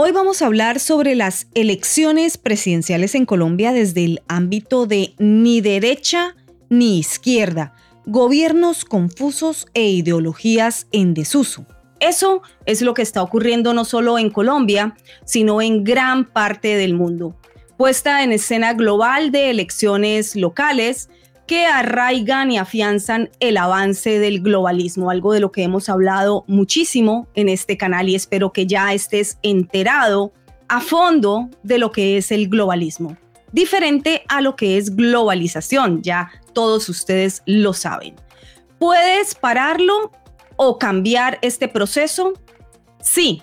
Hoy vamos a hablar sobre las elecciones presidenciales en Colombia desde el ámbito de ni derecha ni izquierda, gobiernos confusos e ideologías en desuso. Eso es lo que está ocurriendo no solo en Colombia, sino en gran parte del mundo. Puesta en escena global de elecciones locales, que arraigan y afianzan el avance del globalismo, algo de lo que hemos hablado muchísimo en este canal y espero que ya estés enterado a fondo de lo que es el globalismo. Diferente a lo que es globalización, ya todos ustedes lo saben. ¿Puedes pararlo o cambiar este proceso? Sí.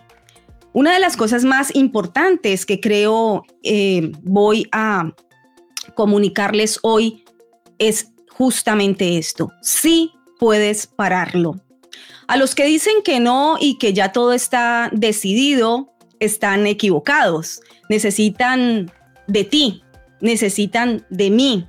Una de las cosas más importantes que creo eh, voy a comunicarles hoy es justamente esto. Sí puedes pararlo. A los que dicen que no y que ya todo está decidido, están equivocados. Necesitan de ti, necesitan de mí,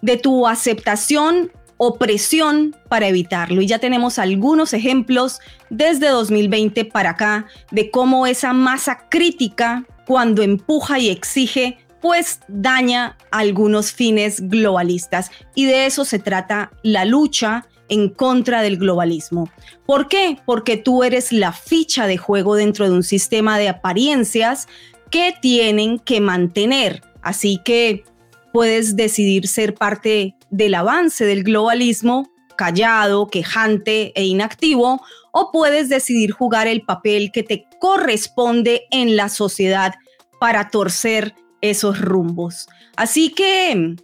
de tu aceptación o presión para evitarlo. Y ya tenemos algunos ejemplos desde 2020 para acá de cómo esa masa crítica, cuando empuja y exige, pues daña algunos fines globalistas. Y de eso se trata la lucha en contra del globalismo. ¿Por qué? Porque tú eres la ficha de juego dentro de un sistema de apariencias que tienen que mantener. Así que puedes decidir ser parte del avance del globalismo, callado, quejante e inactivo, o puedes decidir jugar el papel que te corresponde en la sociedad para torcer esos rumbos. Así que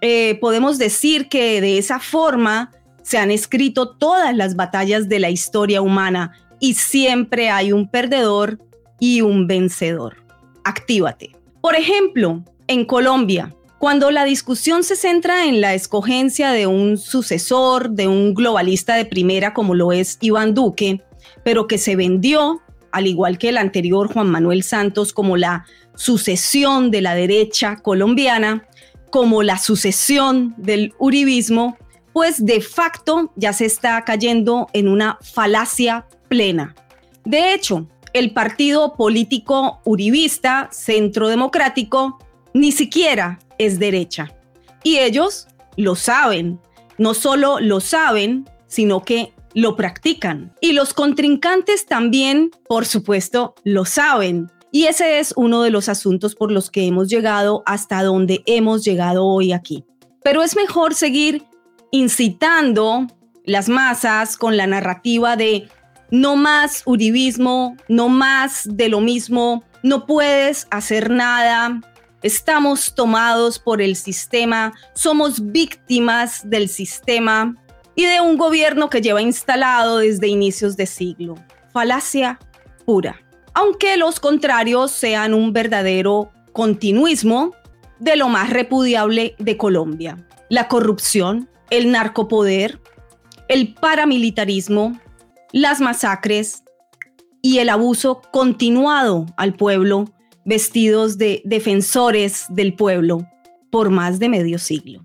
eh, podemos decir que de esa forma se han escrito todas las batallas de la historia humana y siempre hay un perdedor y un vencedor. Actívate. Por ejemplo, en Colombia, cuando la discusión se centra en la escogencia de un sucesor, de un globalista de primera como lo es Iván Duque, pero que se vendió, al igual que el anterior Juan Manuel Santos, como la sucesión de la derecha colombiana como la sucesión del uribismo, pues de facto ya se está cayendo en una falacia plena. De hecho, el partido político uribista, Centro Democrático, ni siquiera es derecha. Y ellos lo saben. No solo lo saben, sino que lo practican. Y los contrincantes también, por supuesto, lo saben. Y ese es uno de los asuntos por los que hemos llegado hasta donde hemos llegado hoy aquí. Pero es mejor seguir incitando las masas con la narrativa de no más uribismo, no más de lo mismo, no puedes hacer nada, estamos tomados por el sistema, somos víctimas del sistema y de un gobierno que lleva instalado desde inicios de siglo. Falacia pura aunque los contrarios sean un verdadero continuismo de lo más repudiable de Colombia. La corrupción, el narcopoder, el paramilitarismo, las masacres y el abuso continuado al pueblo vestidos de defensores del pueblo por más de medio siglo.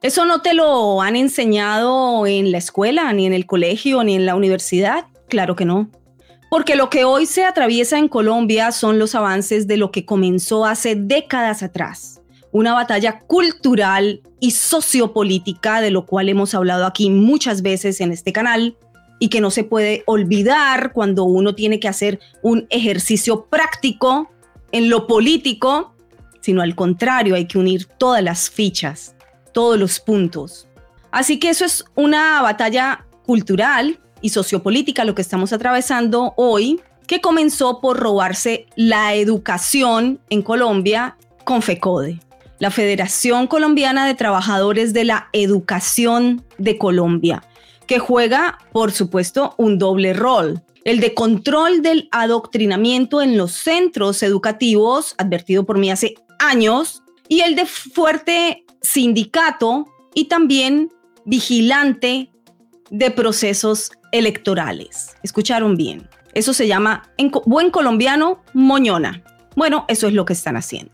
Eso no te lo han enseñado en la escuela, ni en el colegio, ni en la universidad. Claro que no. Porque lo que hoy se atraviesa en Colombia son los avances de lo que comenzó hace décadas atrás. Una batalla cultural y sociopolítica de lo cual hemos hablado aquí muchas veces en este canal y que no se puede olvidar cuando uno tiene que hacer un ejercicio práctico en lo político, sino al contrario, hay que unir todas las fichas, todos los puntos. Así que eso es una batalla cultural y sociopolítica lo que estamos atravesando hoy, que comenzó por robarse la educación en Colombia con FECODE, la Federación Colombiana de Trabajadores de la Educación de Colombia, que juega, por supuesto, un doble rol. El de control del adoctrinamiento en los centros educativos, advertido por mí hace años, y el de fuerte sindicato y también vigilante de procesos electorales. Escucharon bien. Eso se llama, en buen colombiano, moñona. Bueno, eso es lo que están haciendo.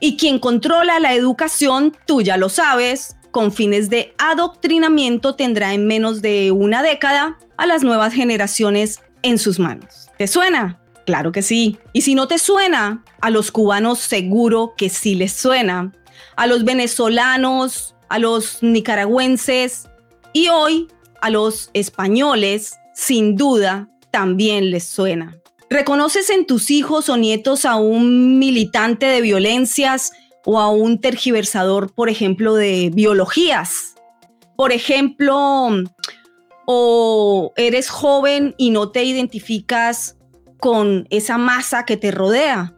Y quien controla la educación, tú ya lo sabes, con fines de adoctrinamiento tendrá en menos de una década a las nuevas generaciones en sus manos. ¿Te suena? Claro que sí. Y si no te suena, a los cubanos seguro que sí les suena. A los venezolanos, a los nicaragüenses y hoy a los españoles, sin duda, también les suena. ¿Reconoces en tus hijos o nietos a un militante de violencias o a un tergiversador, por ejemplo, de biologías? Por ejemplo, o eres joven y no te identificas con esa masa que te rodea,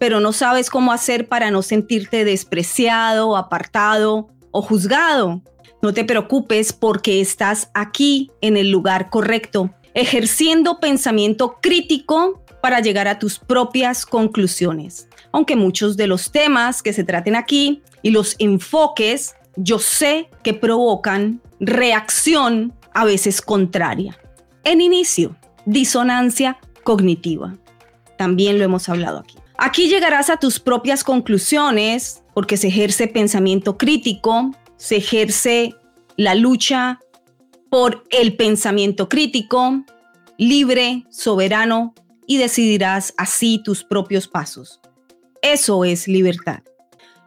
pero no sabes cómo hacer para no sentirte despreciado, apartado o juzgado. No te preocupes porque estás aquí en el lugar correcto, ejerciendo pensamiento crítico para llegar a tus propias conclusiones. Aunque muchos de los temas que se traten aquí y los enfoques, yo sé que provocan reacción a veces contraria. En inicio, disonancia cognitiva. También lo hemos hablado aquí. Aquí llegarás a tus propias conclusiones porque se ejerce pensamiento crítico, se ejerce la lucha por el pensamiento crítico, libre, soberano, y decidirás así tus propios pasos. Eso es libertad.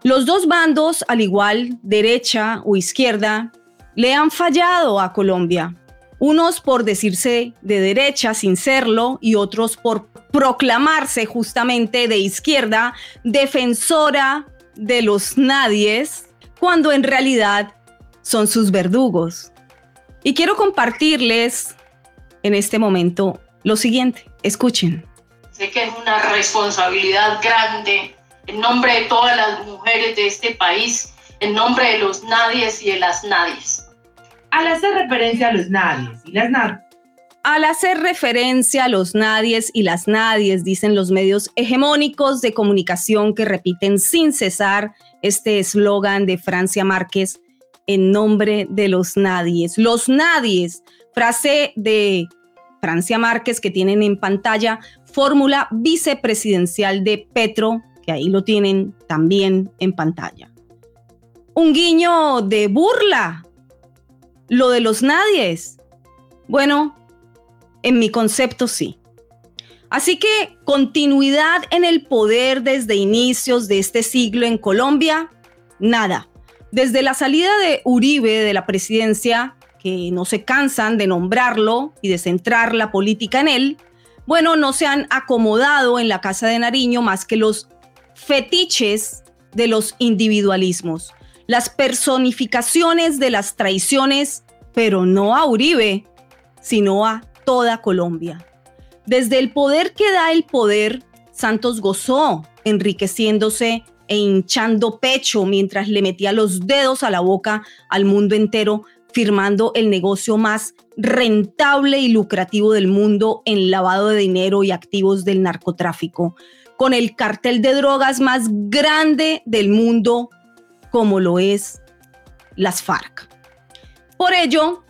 Los dos bandos, al igual derecha o izquierda, le han fallado a Colombia. Unos por decirse de derecha sin serlo y otros por proclamarse justamente de izquierda, defensora de los nadies, cuando en realidad son sus verdugos. Y quiero compartirles en este momento lo siguiente. Escuchen. Sé que es una responsabilidad grande en nombre de todas las mujeres de este país, en nombre de los nadies y de las nadies al hacer referencia a los nadies y las nadies. Al hacer referencia a los nadies y las nadies, dicen los medios hegemónicos de comunicación que repiten sin cesar este eslogan de Francia Márquez en nombre de los nadies. Los nadies, frase de Francia Márquez que tienen en pantalla, fórmula vicepresidencial de Petro, que ahí lo tienen también en pantalla. Un guiño de burla lo de los nadies, bueno, en mi concepto sí. Así que continuidad en el poder desde inicios de este siglo en Colombia, nada. Desde la salida de Uribe de la presidencia, que no se cansan de nombrarlo y de centrar la política en él, bueno, no se han acomodado en la Casa de Nariño más que los fetiches de los individualismos, las personificaciones de las traiciones pero no a Uribe, sino a toda Colombia. Desde el poder que da el poder, Santos gozó, enriqueciéndose e hinchando pecho mientras le metía los dedos a la boca al mundo entero, firmando el negocio más rentable y lucrativo del mundo en lavado de dinero y activos del narcotráfico, con el cartel de drogas más grande del mundo como lo es las FARC. Por ello,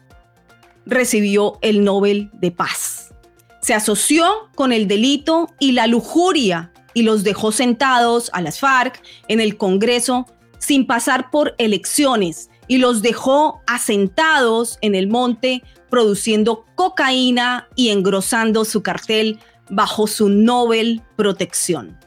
recibió el Nobel de Paz. Se asoció con el delito y la lujuria y los dejó sentados a las FARC en el Congreso sin pasar por elecciones y los dejó asentados en el monte produciendo cocaína y engrosando su cartel bajo su Nobel protección.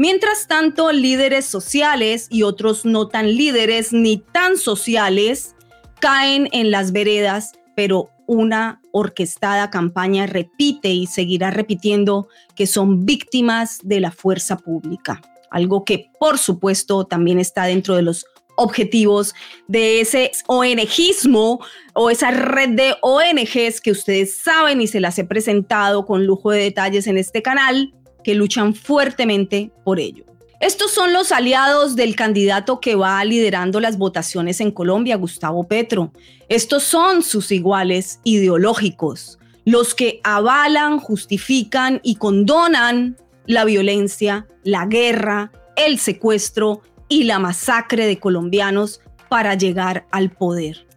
Mientras tanto, líderes sociales y otros no tan líderes ni tan sociales caen en las veredas, pero una orquestada campaña repite y seguirá repitiendo que son víctimas de la fuerza pública, algo que por supuesto también está dentro de los objetivos de ese ONGismo o esa red de ONGs que ustedes saben y se las he presentado con lujo de detalles en este canal, que luchan fuertemente por ello. Estos son los aliados del candidato que va liderando las votaciones en Colombia, Gustavo Petro. Estos son sus iguales ideológicos, los que avalan, justifican y condonan la violencia, la guerra, el secuestro y la masacre de colombianos para llegar al poder.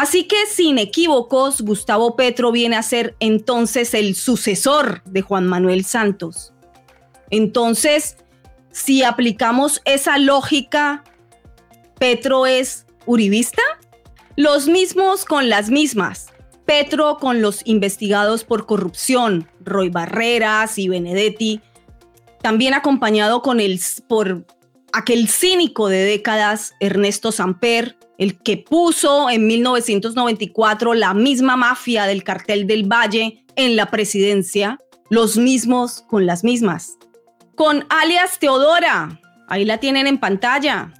Así que sin equívocos, Gustavo Petro viene a ser entonces el sucesor de Juan Manuel Santos. Entonces, si aplicamos esa lógica, Petro es uribista. Los mismos con las mismas. Petro con los investigados por corrupción, Roy Barreras y Benedetti, también acompañado con el, por aquel cínico de décadas, Ernesto Samper, el que puso en 1994 la misma mafia del cartel del Valle en la presidencia, los mismos con las mismas con alias Teodora, ahí la tienen en pantalla,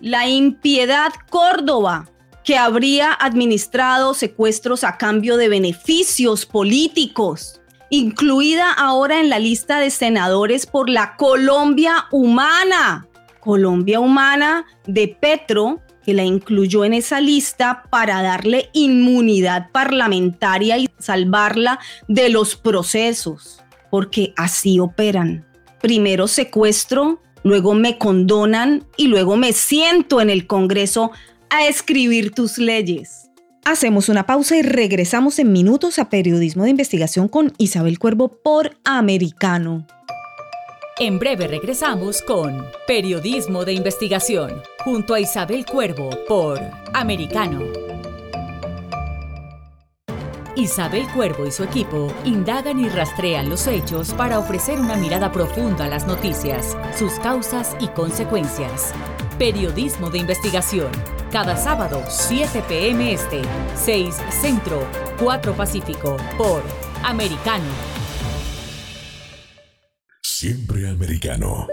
la impiedad Córdoba, que habría administrado secuestros a cambio de beneficios políticos, incluida ahora en la lista de senadores por la Colombia Humana. Colombia Humana de Petro, que la incluyó en esa lista para darle inmunidad parlamentaria y salvarla de los procesos, porque así operan primero secuestro, luego me condonan y luego me siento en el Congreso a escribir tus leyes. Hacemos una pausa y regresamos en minutos a Periodismo de Investigación con Isabel Cuervo por Americano. En breve regresamos con Periodismo de Investigación junto a Isabel Cuervo por Americano. Isabel Cuervo y su equipo indagan y rastrean los hechos para ofrecer una mirada profunda a las noticias, sus causas y consecuencias. Periodismo de investigación. Cada sábado, 7 p.m. Este, 6 Centro, 4 Pacífico, por Americano. Siempre americano.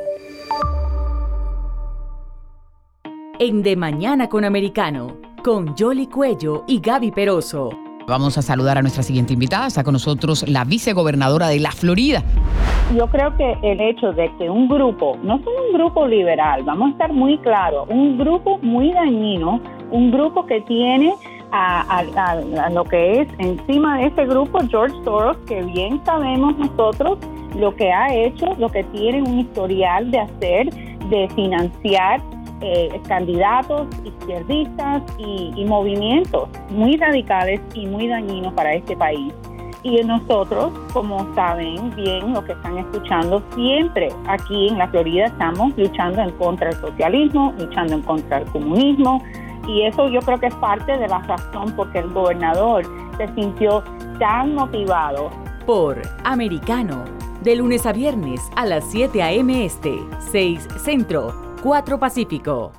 En De Mañana con Americano, con Jolly Cuello y Gaby Peroso Vamos a saludar a nuestra siguiente invitada. Está con nosotros la vicegobernadora de la Florida. Yo creo que el hecho de que un grupo, no son un grupo liberal, vamos a estar muy claros, un grupo muy dañino, un grupo que tiene a, lo que es encima de ese grupo George Soros, que bien sabemos nosotros lo que ha hecho, lo que tiene un historial de hacer, de financiar eh, candidatos izquierdistas y, movimientos muy radicales y muy dañinos para este país. Y nosotros, como saben bien lo que están escuchando, siempre aquí en la Florida estamos luchando en contra del socialismo, luchando en contra del comunismo. Y eso yo creo que es parte de la razón porque el gobernador se sintió tan motivado. Por Americano, de lunes a viernes a las 7 a.m. Este, 6 Centro 4 Pacífico.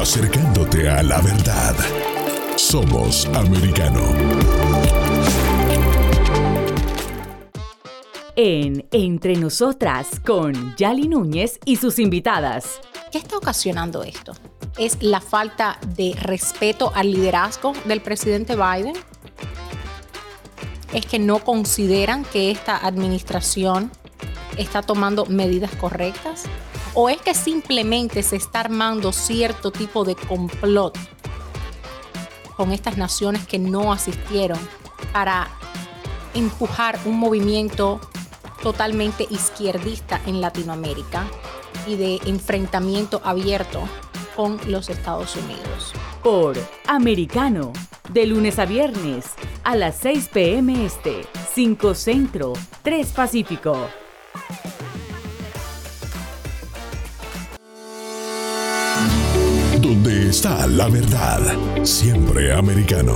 Acercándote a la verdad. Somos americano. En Entre Nosotras con Yali Núñez y sus invitadas. ¿Qué está ocasionando esto? ¿Es la falta de respeto al liderazgo del presidente Biden? ¿Es que no consideran que esta administración está tomando medidas correctas? ¿O es que simplemente se está armando cierto tipo de complot con estas naciones que no asistieron para empujar un movimiento totalmente izquierdista en Latinoamérica y de enfrentamiento abierto con los Estados Unidos? Por Americano, de lunes a viernes a las 6 p.m. Este, 5 Centro, 3 Pacífico. Donde está la verdad, siempre americano.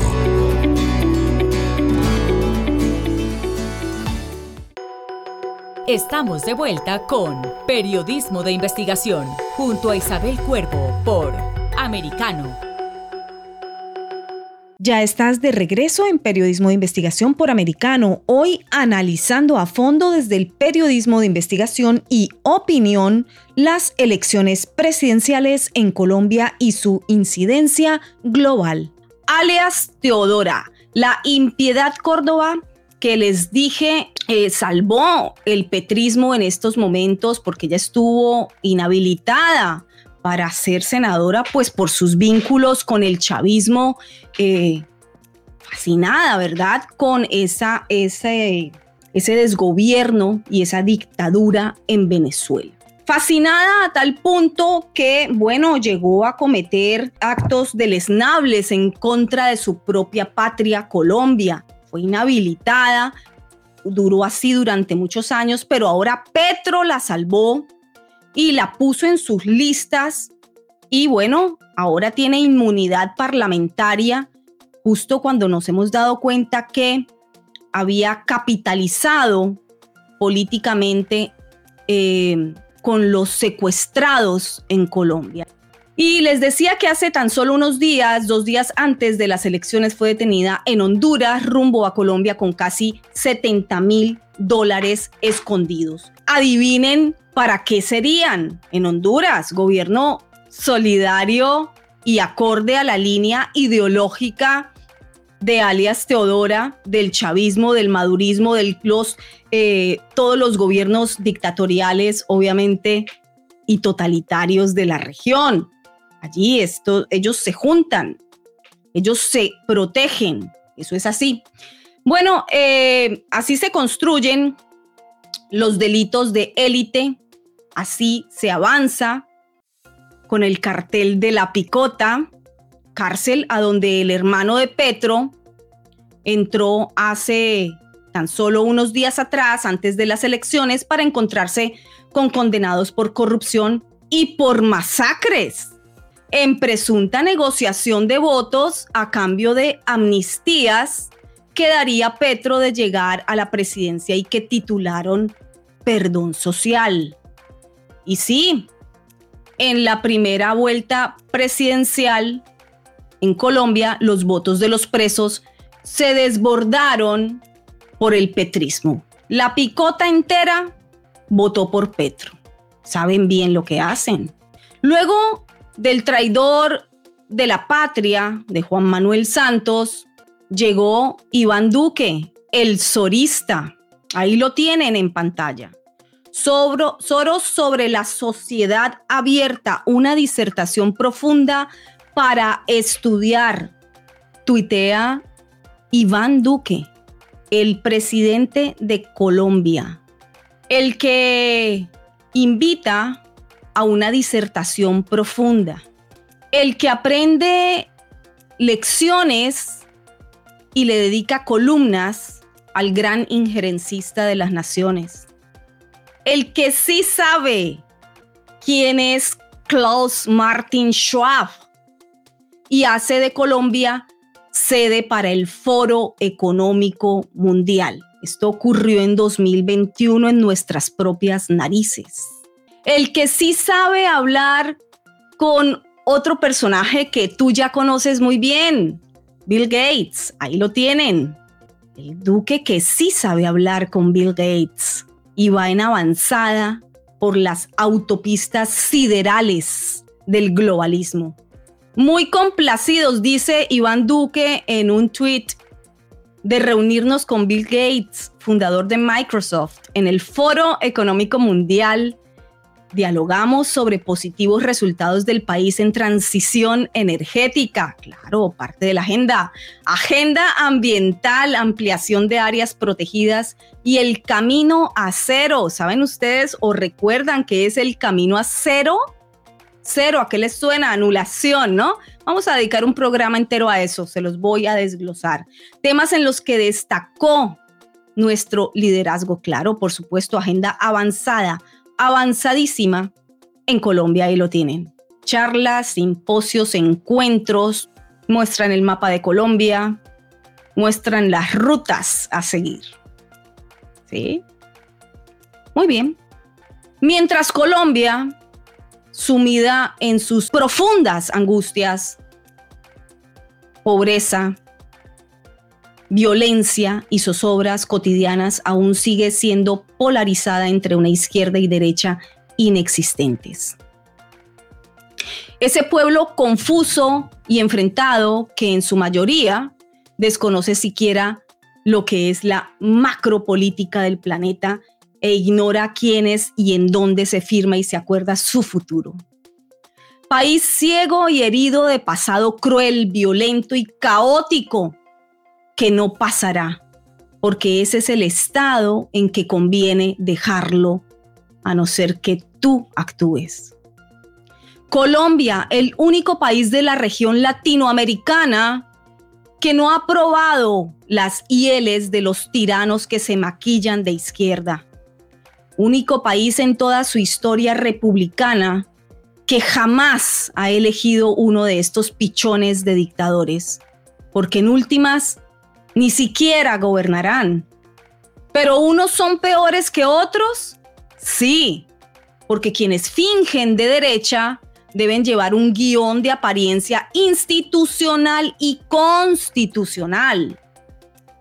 Estamos de vuelta con Periodismo de Investigación junto a Isabel Cuervo por Americano. Ya estás de regreso en Periodismo de Investigación por Americano, hoy analizando a fondo desde el periodismo de investigación y opinión las elecciones presidenciales en Colombia y su incidencia global. Alias Teodora, la impiedad Córdoba que les dije eh, salvó el petrismo en estos momentos porque ella estuvo inhabilitada para ser senadora, pues por sus vínculos con el chavismo, eh, fascinada, ¿verdad? Con esa, ese, ese desgobierno y esa dictadura en Venezuela. Fascinada a tal punto que, bueno, llegó a cometer actos deleznables en contra de su propia patria, Colombia. Fue inhabilitada, duró así durante muchos años, pero ahora Petro la salvó y la puso en sus listas y bueno, ahora tiene inmunidad parlamentaria justo cuando nos hemos dado cuenta que había capitalizado políticamente eh, con los secuestrados en Colombia. Y les decía que hace tan solo unos días, dos días antes de las elecciones, fue detenida en Honduras rumbo a Colombia con casi 70 mil dólares escondidos. Adivinen para qué serían en Honduras, gobierno solidario y acorde a la línea ideológica de alias Teodora, del chavismo, del madurismo, del los, eh, todos los gobiernos dictatoriales, obviamente, y totalitarios de la región. Allí esto, ellos se juntan, ellos se protegen, eso es así. Bueno, eh, así se construyen los delitos de élite, así se avanza con el cartel de la picota, cárcel a donde el hermano de Petro entró hace tan solo unos días atrás, antes de las elecciones, para encontrarse con condenados por corrupción y por masacres en presunta negociación de votos a cambio de amnistías que daría Petro de llegar a la presidencia y que titularon Perdón Social. Y sí, en la primera vuelta presidencial en Colombia, los votos de los presos se desbordaron por el petrismo. La picota entera votó por Petro. Saben bien lo que hacen. Luego del traidor de la patria de Juan Manuel Santos, llegó Iván Duque, el sorista. Ahí lo tienen en pantalla. Soros sobre la sociedad abierta, una disertación profunda para estudiar. Tuitea Iván Duque, el presidente de Colombia, el que invita a una disertación profunda. El que aprende lecciones y le dedica columnas al gran injerencista de las naciones. El que sí sabe quién es Klaus Martin Schwab y hace de Colombia sede para el Foro Económico Mundial. Esto ocurrió en 2021 en nuestras propias narices el que sí sabe hablar con otro personaje que tú ya conoces muy bien, Bill Gates, ahí lo tienen. El duque que sí sabe hablar con Bill Gates y va en avanzada por las autopistas siderales del globalismo. Muy complacidos, dice Iván Duque en un tweet, de reunirnos con Bill Gates, fundador de Microsoft, en el Foro Económico Mundial Dialogamos sobre positivos resultados del país en transición energética, claro, parte de la agenda. Agenda ambiental, ampliación de áreas protegidas y el camino a cero. ¿Saben ustedes o recuerdan que es el camino a cero? Cero, ¿a qué les suena? Anulación, ¿no? Vamos a dedicar un programa entero a eso, se los voy a desglosar. Temas en los que destacó nuestro liderazgo, claro, por supuesto, agenda avanzada avanzadísima en Colombia y lo tienen. Charlas, simposios, encuentros, muestran el mapa de Colombia, muestran las rutas a seguir. ¿Sí? Muy bien. Mientras Colombia, sumida en sus profundas angustias, pobreza, violencia y zozobras cotidianas aún sigue siendo polarizada entre una izquierda y derecha inexistentes. Ese pueblo confuso y enfrentado que en su mayoría desconoce siquiera lo que es la macropolítica del planeta e ignora quiénes y en dónde se firma y se acuerda su futuro. País ciego y herido de pasado cruel, violento y caótico que no pasará, porque ese es el estado en que conviene dejarlo, a no ser que tú actúes. Colombia, el único país de la región latinoamericana que no ha aprobado las IELs de los tiranos que se maquillan de izquierda. Único país en toda su historia republicana que jamás ha elegido uno de estos pichones de dictadores, porque en últimas ni siquiera gobernarán. Pero unos son peores que otros, sí, porque quienes fingen de derecha deben llevar un guion de apariencia institucional y constitucional.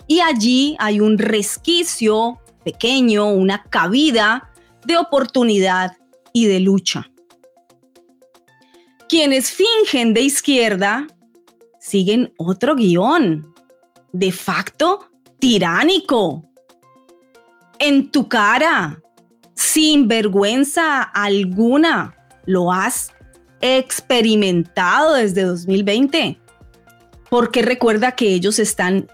Y allí hay un resquicio pequeño, una cabida de oportunidad y de lucha. Quienes fingen de izquierda siguen otro guion, de facto tiránico. En tu cara, sin vergüenza alguna, lo has experimentado desde 2020. Porque recuerda que ellos están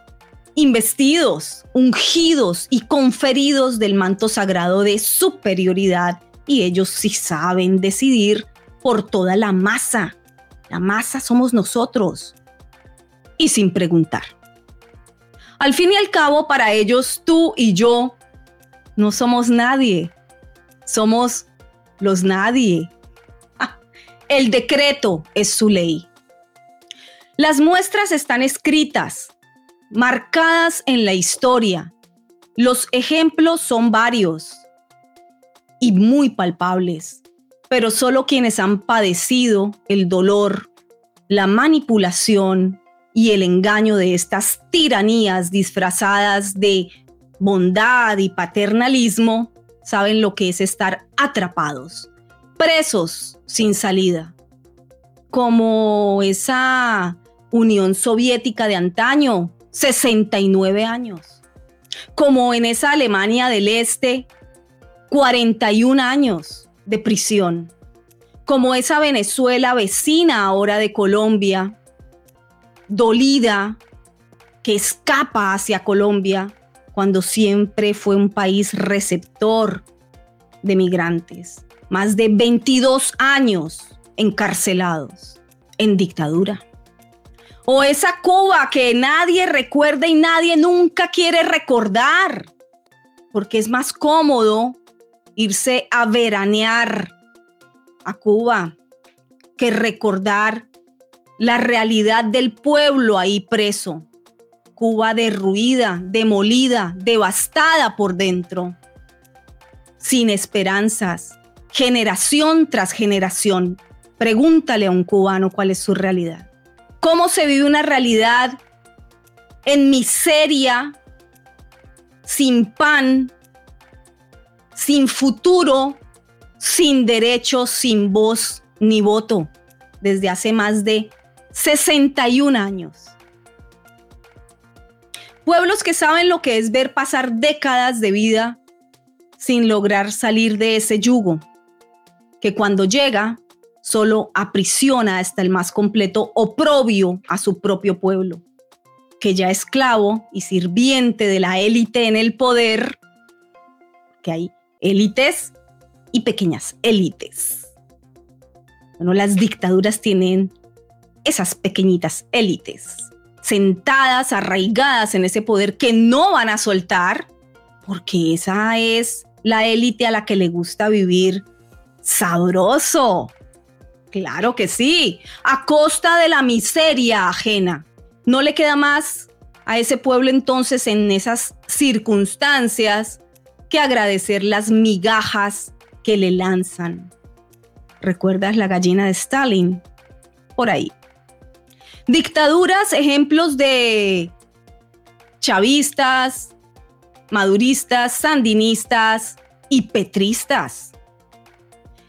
investidos, ungidos y conferidos del manto sagrado de superioridad y ellos sí saben decidir por toda la masa. La masa somos nosotros. Y sin preguntar. Al fin y al cabo, para ellos, tú y yo no somos nadie. Somos los nadie. El decreto es su ley. Las muestras están escritas, marcadas en la historia. Los ejemplos son varios y muy palpables, pero solo quienes han padecido el dolor, la manipulación y el engaño de estas tiranías disfrazadas de bondad y paternalismo saben lo que es estar atrapados presos sin salida, como esa Unión Soviética de antaño, 69 años, como en esa Alemania del Este, 41 años de prisión, como esa Venezuela vecina ahora de Colombia, dolida, que escapa hacia Colombia cuando siempre fue un país receptor de migrantes más de 22 años encarcelados en dictadura. O esa Cuba que nadie recuerda y nadie nunca quiere recordar, porque es más cómodo irse a veranear a Cuba que recordar la realidad del pueblo ahí preso. Cuba derruida, demolida, devastada por dentro, sin esperanzas, generación tras generación. Pregúntale a un cubano cuál es su realidad. ¿Cómo se vive una realidad en miseria, sin pan, sin futuro, sin derechos, sin voz ni voto, desde hace más de 61 años? Pueblos que saben lo que es ver pasar décadas de vida sin lograr salir de ese yugo que cuando llega solo aprisiona hasta el más completo oprobio a su propio pueblo, que ya esclavo y sirviente de la élite en el poder, que hay élites y pequeñas élites. Bueno, las dictaduras tienen esas pequeñitas élites, sentadas, arraigadas en ese poder que no van a soltar, porque esa es la élite a la que le gusta vivir Sabroso. Claro que sí, a costa de la miseria ajena. No le queda más a ese pueblo entonces en esas circunstancias que agradecer las migajas que le lanzan. ¿Recuerdas la gallina de Stalin? Por ahí. Dictaduras, ejemplos de chavistas, maduristas, sandinistas y petristas.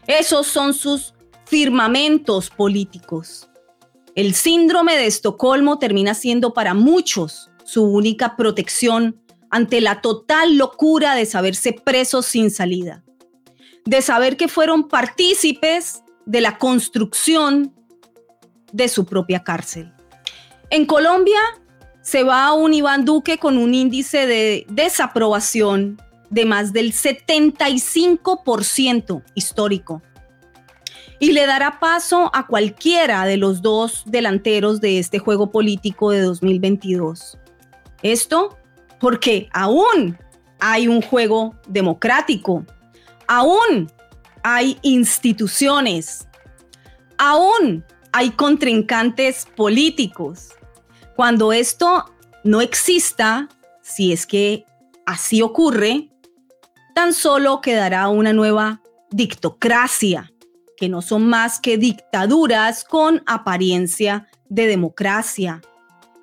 Esos son sus firmamentos políticos. El síndrome de Estocolmo termina siendo para muchos su única protección ante la total locura de saberse presos sin salida, de saber que fueron partícipes de la construcción de su propia cárcel. En Colombia se va a un Iván Duque con un índice de desaprobación de más del 75% histórico y le dará paso a cualquiera de los dos delanteros de este juego político de 2022. Esto porque aún hay un juego democrático, aún hay instituciones, aún hay contrincantes políticos. Cuando esto no exista, si es que así ocurre, tan solo quedará una nueva dictocracia, que no son más que dictaduras con apariencia de democracia,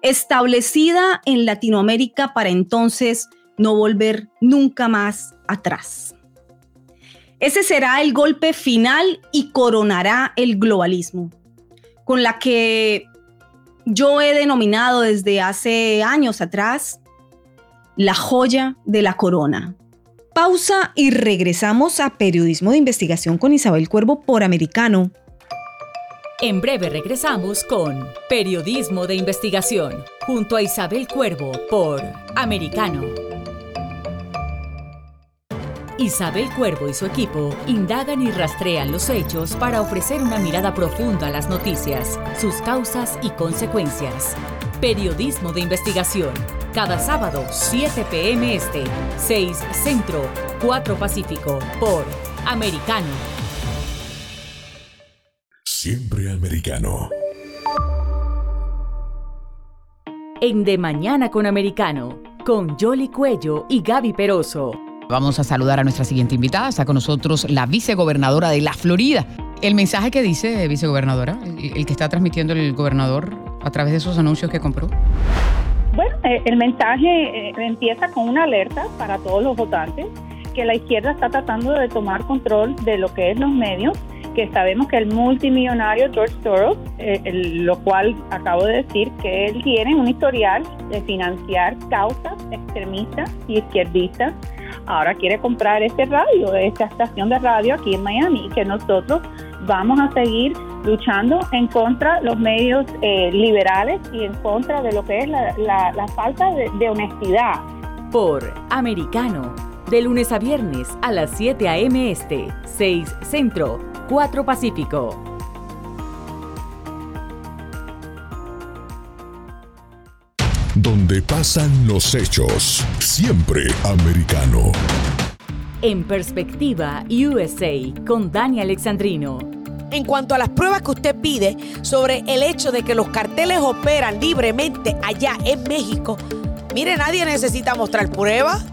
establecida en Latinoamérica para entonces no volver nunca más atrás. Ese será el golpe final y coronará el globalismo, con la que yo he denominado desde hace años atrás la joya de la corona. Pausa y regresamos a Periodismo de Investigación con Isabel Cuervo por Americano en breve regresamos con Periodismo de Investigación junto a Isabel Cuervo por Americano. Isabel Cuervo y su equipo indagan y rastrean los hechos para ofrecer una mirada profunda a las noticias, sus causas y consecuencias. Periodismo de investigación, cada sábado 7 p.m. Este, 6 Centro, 4 Pacífico, por Americano. Siempre americano. En De Mañana con Americano, con Jolly Cuello y Gaby Peroso. Vamos a saludar a nuestra siguiente invitada. Está con nosotros la vicegobernadora de la Florida. El mensaje que dice, vicegobernadora, el, que está transmitiendo el gobernador a través de esos anuncios que compró. Bueno, eh, el mensaje eh, empieza con una alerta para todos los votantes que la izquierda está tratando de tomar control de lo que es los medios que sabemos que el multimillonario George Soros, eh, lo cual acabo de decir que él tiene un historial de financiar causas extremistas y izquierdistas, ahora quiere comprar este radio, esta estación de radio aquí en Miami, que nosotros vamos a seguir luchando en contra de los medios eh, liberales y en contra de lo que es la, falta de, honestidad. Por Americano, de lunes a viernes a las 7 a.m. Este, 6 Centro 4 Pacífico. Donde pasan los hechos, siempre americano. En perspectiva USA con Dani Alexandrino. En cuanto a las pruebas que usted pide sobre el hecho de que los carteles operan libremente allá en México, mire, nadie necesita mostrar pruebas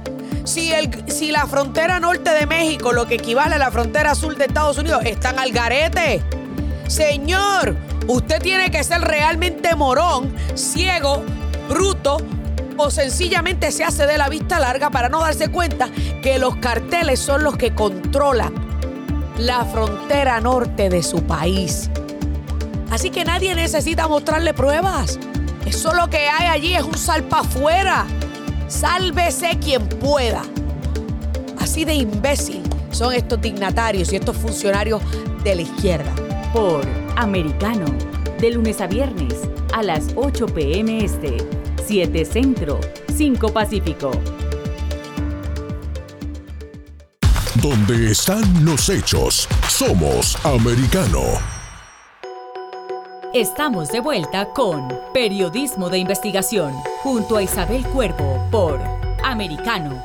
si, el, si la frontera norte de México, lo que equivale a la frontera sur de Estados Unidos, están al garete. Señor, usted tiene que ser realmente morón, ciego, bruto o sencillamente se hace de la vista larga para no darse cuenta que los carteles son los que controlan la frontera norte de su país. Así que nadie necesita mostrarle pruebas. Eso lo que hay allí es un salpa afuera. Sálvese quien pueda. Así de imbécil son estos dignatarios y estos funcionarios de la izquierda. Por Americano, de lunes a viernes a las 8 pm este, 7 Centro, 5 Pacífico. Donde están los hechos, somos americano. Estamos de vuelta con Periodismo de Investigación junto a Isabel Cuervo por Americano.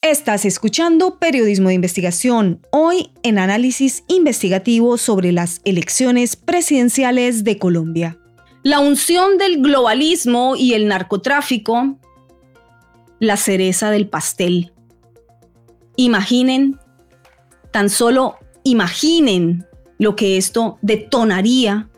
Estás escuchando Periodismo de Investigación, hoy en análisis investigativo sobre las elecciones presidenciales de Colombia. La unción del globalismo y el narcotráfico, la cereza del pastel. Imaginen, tan solo imaginen lo que esto detonaría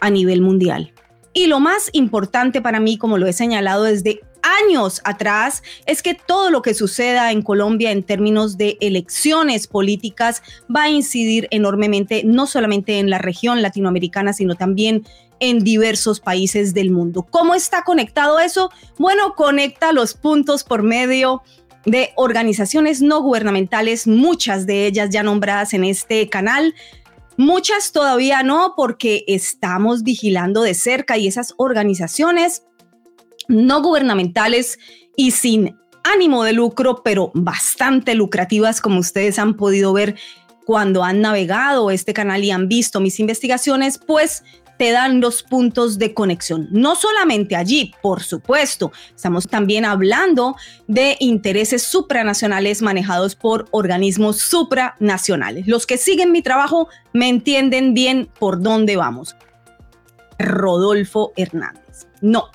a nivel mundial. Y lo más importante para mí, como lo he señalado desde años atrás es que todo lo que suceda en Colombia en términos de elecciones políticas va a incidir enormemente no solamente en la región latinoamericana, sino también en diversos países del mundo. ¿Cómo está conectado eso? Bueno, conecta los puntos por medio de organizaciones no gubernamentales, muchas de ellas ya nombradas en este canal, muchas todavía no porque estamos vigilando de cerca y esas organizaciones no gubernamentales y sin ánimo de lucro, pero bastante lucrativas, como ustedes han podido ver cuando han navegado este canal y han visto mis investigaciones, pues te dan los puntos de conexión. No solamente allí, por supuesto, estamos también hablando de intereses supranacionales manejados por organismos supranacionales. Los que siguen mi trabajo me entienden bien por dónde vamos. Rodolfo Hernández. No,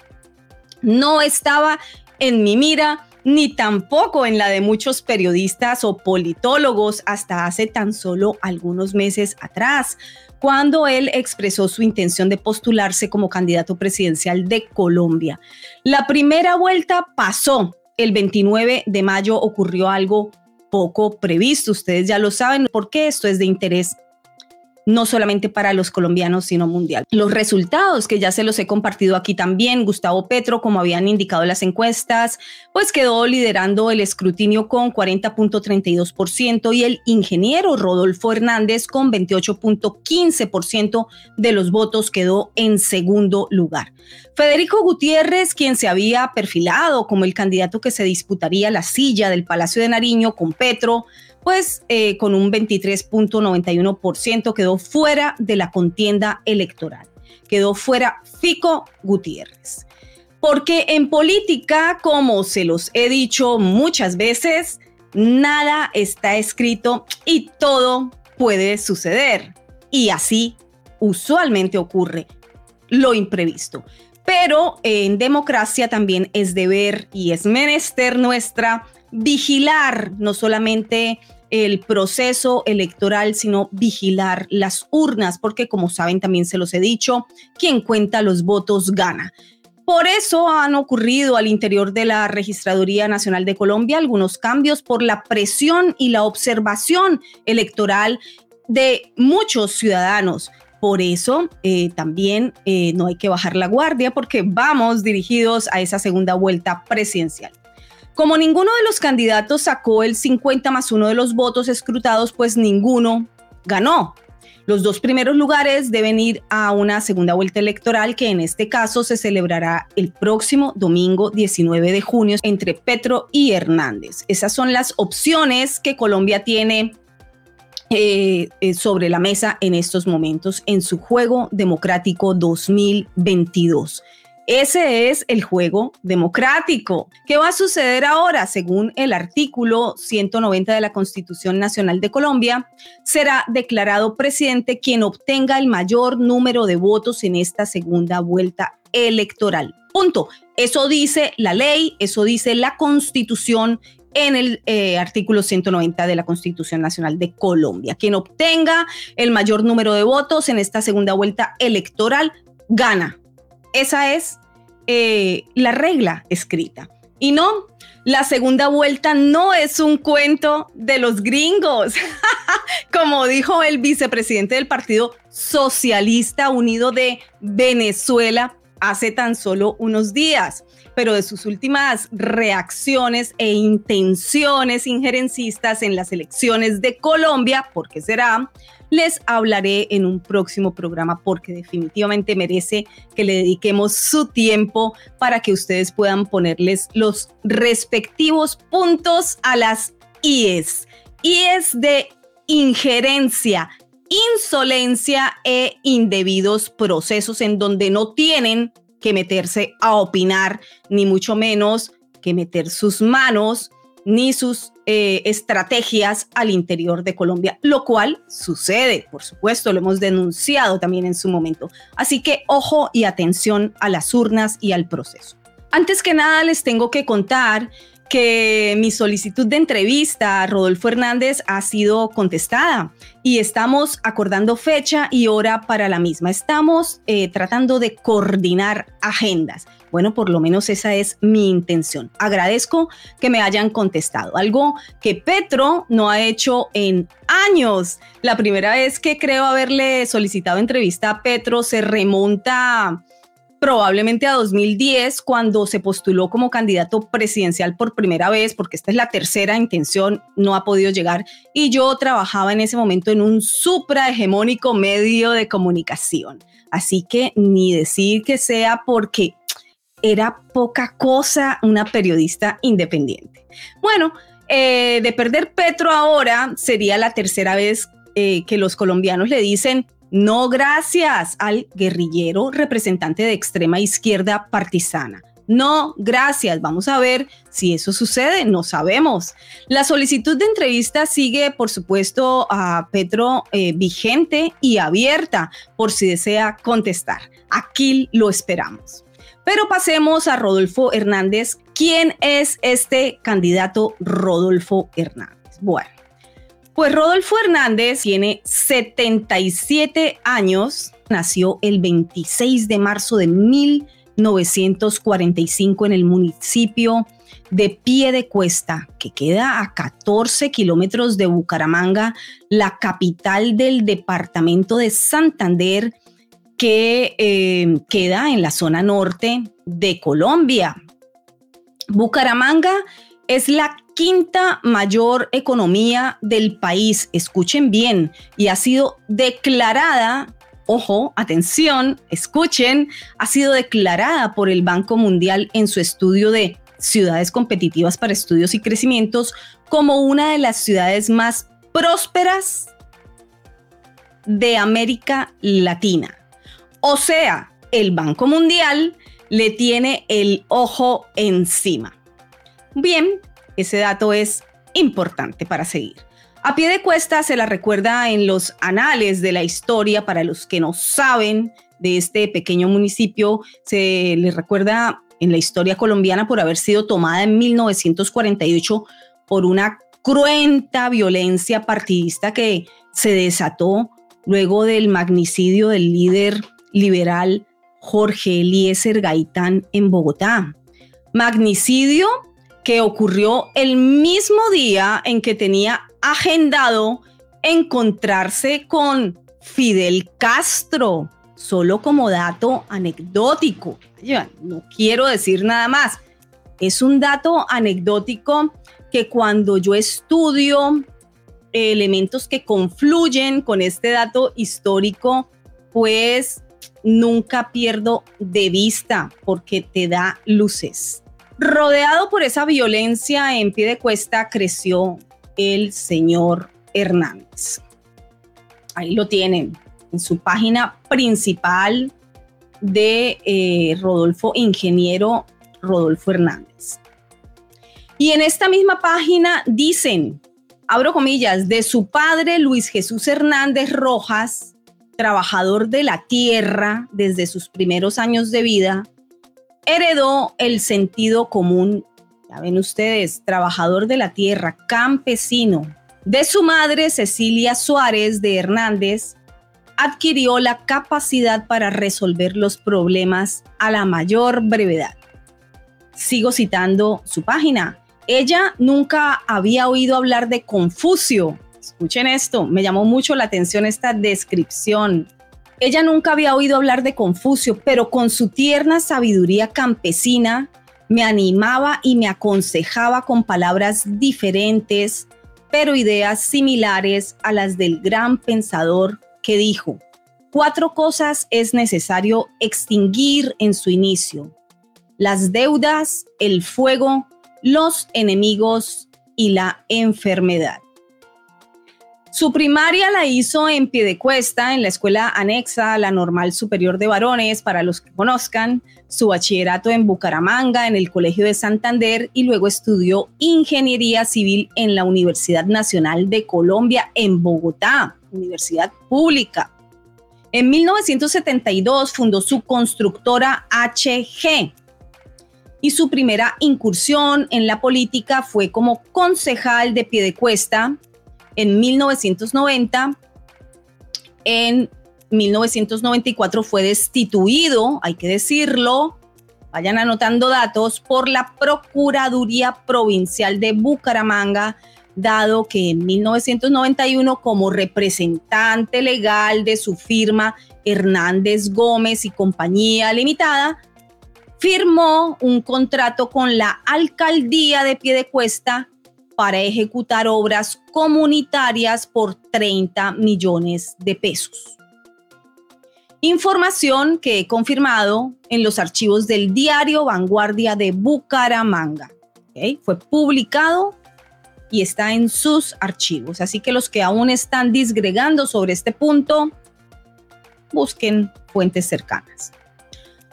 no estaba en mi mira ni tampoco en la de muchos periodistas o politólogos hasta hace tan solo algunos meses atrás, cuando él expresó su intención de postularse como candidato presidencial de Colombia. La primera vuelta pasó. El 29 de mayo ocurrió algo poco previsto. Ustedes ya lo saben porque esto es de interés no solamente para los colombianos, sino mundial. Los resultados que ya se los he compartido aquí también, Gustavo Petro, como habían indicado las encuestas, pues quedó liderando el escrutinio con 40.32% y el ingeniero Rodolfo Hernández con 28.15% de los votos quedó en segundo lugar. Federico Gutiérrez, quien se había perfilado como el candidato que se disputaría la silla del Palacio de Nariño con Petro, pues eh, con un 23.91% quedó fuera de la contienda electoral. Quedó fuera Fico Gutiérrez. Porque en política, como se los he dicho muchas veces, nada está escrito y todo puede suceder. Y así usualmente ocurre lo imprevisto. Pero en democracia también es deber y es menester nuestra vigilar no solamente el proceso electoral, sino vigilar las urnas, porque como saben también se los he dicho, quien cuenta los votos gana. Por eso han ocurrido al interior de la Registraduría Nacional de Colombia algunos cambios por la presión y la observación electoral de muchos ciudadanos. Por eso eh, también eh, no hay que bajar la guardia porque vamos dirigidos a esa segunda vuelta presidencial. Como ninguno de los candidatos sacó el 50 más uno de los votos escrutados, pues ninguno ganó. Los dos primeros lugares deben ir a una segunda vuelta electoral que en este caso se celebrará el próximo domingo 19 de junio entre Petro y Hernández. Esas son las opciones que Colombia tiene eh, eh, sobre la mesa en estos momentos en su juego democrático 2022. Ese es el juego democrático. ¿Qué va a suceder ahora? Según el artículo 190 de la Constitución Nacional de Colombia, será declarado presidente quien obtenga el mayor número de votos en esta segunda vuelta electoral. Punto. Eso dice la ley, eso dice la Constitución en el eh, artículo 190 de la Constitución Nacional de Colombia. Quien obtenga el mayor número de votos en esta segunda vuelta electoral gana esa es eh, la regla escrita. Y no, la segunda vuelta no es un cuento de los gringos, como dijo el vicepresidente del Partido Socialista Unido de Venezuela hace tan solo unos días, pero de sus últimas reacciones e intenciones injerencistas en las elecciones de Colombia, ¿por qué será? Les hablaré en un próximo programa porque definitivamente merece que le dediquemos su tiempo para que ustedes puedan ponerles los respectivos puntos a las IES. IES de injerencia, insolencia e indebidos procesos en donde no tienen que meterse a opinar, ni mucho menos que meter sus manos ni sus eh, estrategias al interior de Colombia, lo cual sucede, por supuesto, lo hemos denunciado también en su momento. Así que ojo y atención a las urnas y al proceso. Antes que nada les tengo que contar que mi solicitud de entrevista a Rodolfo Hernández ha sido contestada y estamos acordando fecha y hora para la misma. Estamos eh, tratando de coordinar agendas. Bueno, por lo menos esa es mi intención. Agradezco que me hayan contestado, algo que Petro no ha hecho en años. La primera vez que creo haberle solicitado entrevista a Petro se remonta probablemente a 2010, cuando se postuló como candidato presidencial por primera vez, porque esta es la tercera intención, no ha podido llegar. Y yo trabajaba en ese momento en un suprahegemónico medio de comunicación. Así que ni decir que sea porque era poca cosa una periodista independiente. Bueno, eh, de perder Petro ahora sería la tercera vez eh, que los colombianos le dicen no gracias al guerrillero representante de extrema izquierda partisana. No, gracias. Vamos a ver si eso sucede. No sabemos. La solicitud de entrevista sigue, por supuesto, a Petro eh, vigente y abierta por si desea contestar. Aquí lo esperamos. Pero pasemos a Rodolfo Hernández. ¿Quién es este candidato Rodolfo Hernández? Bueno, pues Rodolfo Hernández tiene 77 años, nació el 26 de marzo de 1945 en el municipio de Pie de Cuesta, que queda a 14 kilómetros de Bucaramanga, la capital del departamento de Santander, que eh, queda en la zona norte de Colombia. Bucaramanga es la quinta mayor economía del país, escuchen bien, y ha sido declarada, ojo, atención, escuchen, ha sido declarada por el Banco Mundial en su estudio de ciudades competitivas para estudios y crecimientos como una de las ciudades más prósperas de América Latina. O sea, el Banco Mundial le tiene el ojo encima. Bien, ese dato es importante para seguir. A pie de cuesta se la recuerda en los anales de la historia para los que no saben de este pequeño municipio. Se le recuerda en la historia colombiana por haber sido tomada en 1948 por una cruenta violencia partidista que se desató luego del magnicidio del líder liberal Jorge Eliezer Gaitán en Bogotá. Magnicidio que ocurrió el mismo día en que tenía agendado encontrarse con Fidel Castro, solo como dato anecdótico. No quiero decir nada más. Es un dato anecdótico que cuando yo estudio elementos que confluyen con este dato histórico, pues nunca pierdo de vista porque te da luces. Rodeado por esa violencia en pie de cuesta creció el señor Hernández. Ahí lo tienen en su página principal de eh, Rodolfo, ingeniero Rodolfo Hernández. Y en esta misma página dicen, abro comillas, de su padre Luis Jesús Hernández Rojas, trabajador de la tierra desde sus primeros años de vida, heredó el sentido común, ya ven ustedes, trabajador de la tierra, campesino. De su madre, Cecilia Suárez de Hernández, adquirió la capacidad para resolver los problemas a la mayor brevedad. Sigo citando su página. Ella nunca había oído hablar de Confucio. Escuchen esto, me llamó mucho la atención esta descripción. Ella nunca había oído hablar de Confucio, pero con su tierna sabiduría campesina me animaba y me aconsejaba con palabras diferentes, pero ideas similares a las del gran pensador que dijo, cuatro cosas es necesario extinguir en su inicio, las deudas, el fuego, los enemigos y la enfermedad. Su primaria la hizo en Piedecuesta, en la escuela anexa a la Normal Superior de Varones, para los que conozcan, su bachillerato en Bucaramanga, en el Colegio de Santander, y luego estudió Ingeniería Civil en la Universidad Nacional de Colombia en Bogotá, universidad pública. En 1972 fundó su constructora HG y su primera incursión en la política fue como concejal de Piedecuesta en 1990. En 1994 fue destituido, hay que decirlo, vayan anotando datos, por la Procuraduría Provincial de Bucaramanga, dado que en 1991 como representante legal de su firma Hernández Gómez y Compañía Limitada, firmó un contrato con la alcaldía de Piedecuesta para ejecutar obras comunitarias por 30 millones de pesos. Información que he confirmado en los archivos del diario Vanguardia de Bucaramanga. Fue publicado y está en sus archivos. Así que los que aún están disgregando sobre este punto, busquen fuentes cercanas.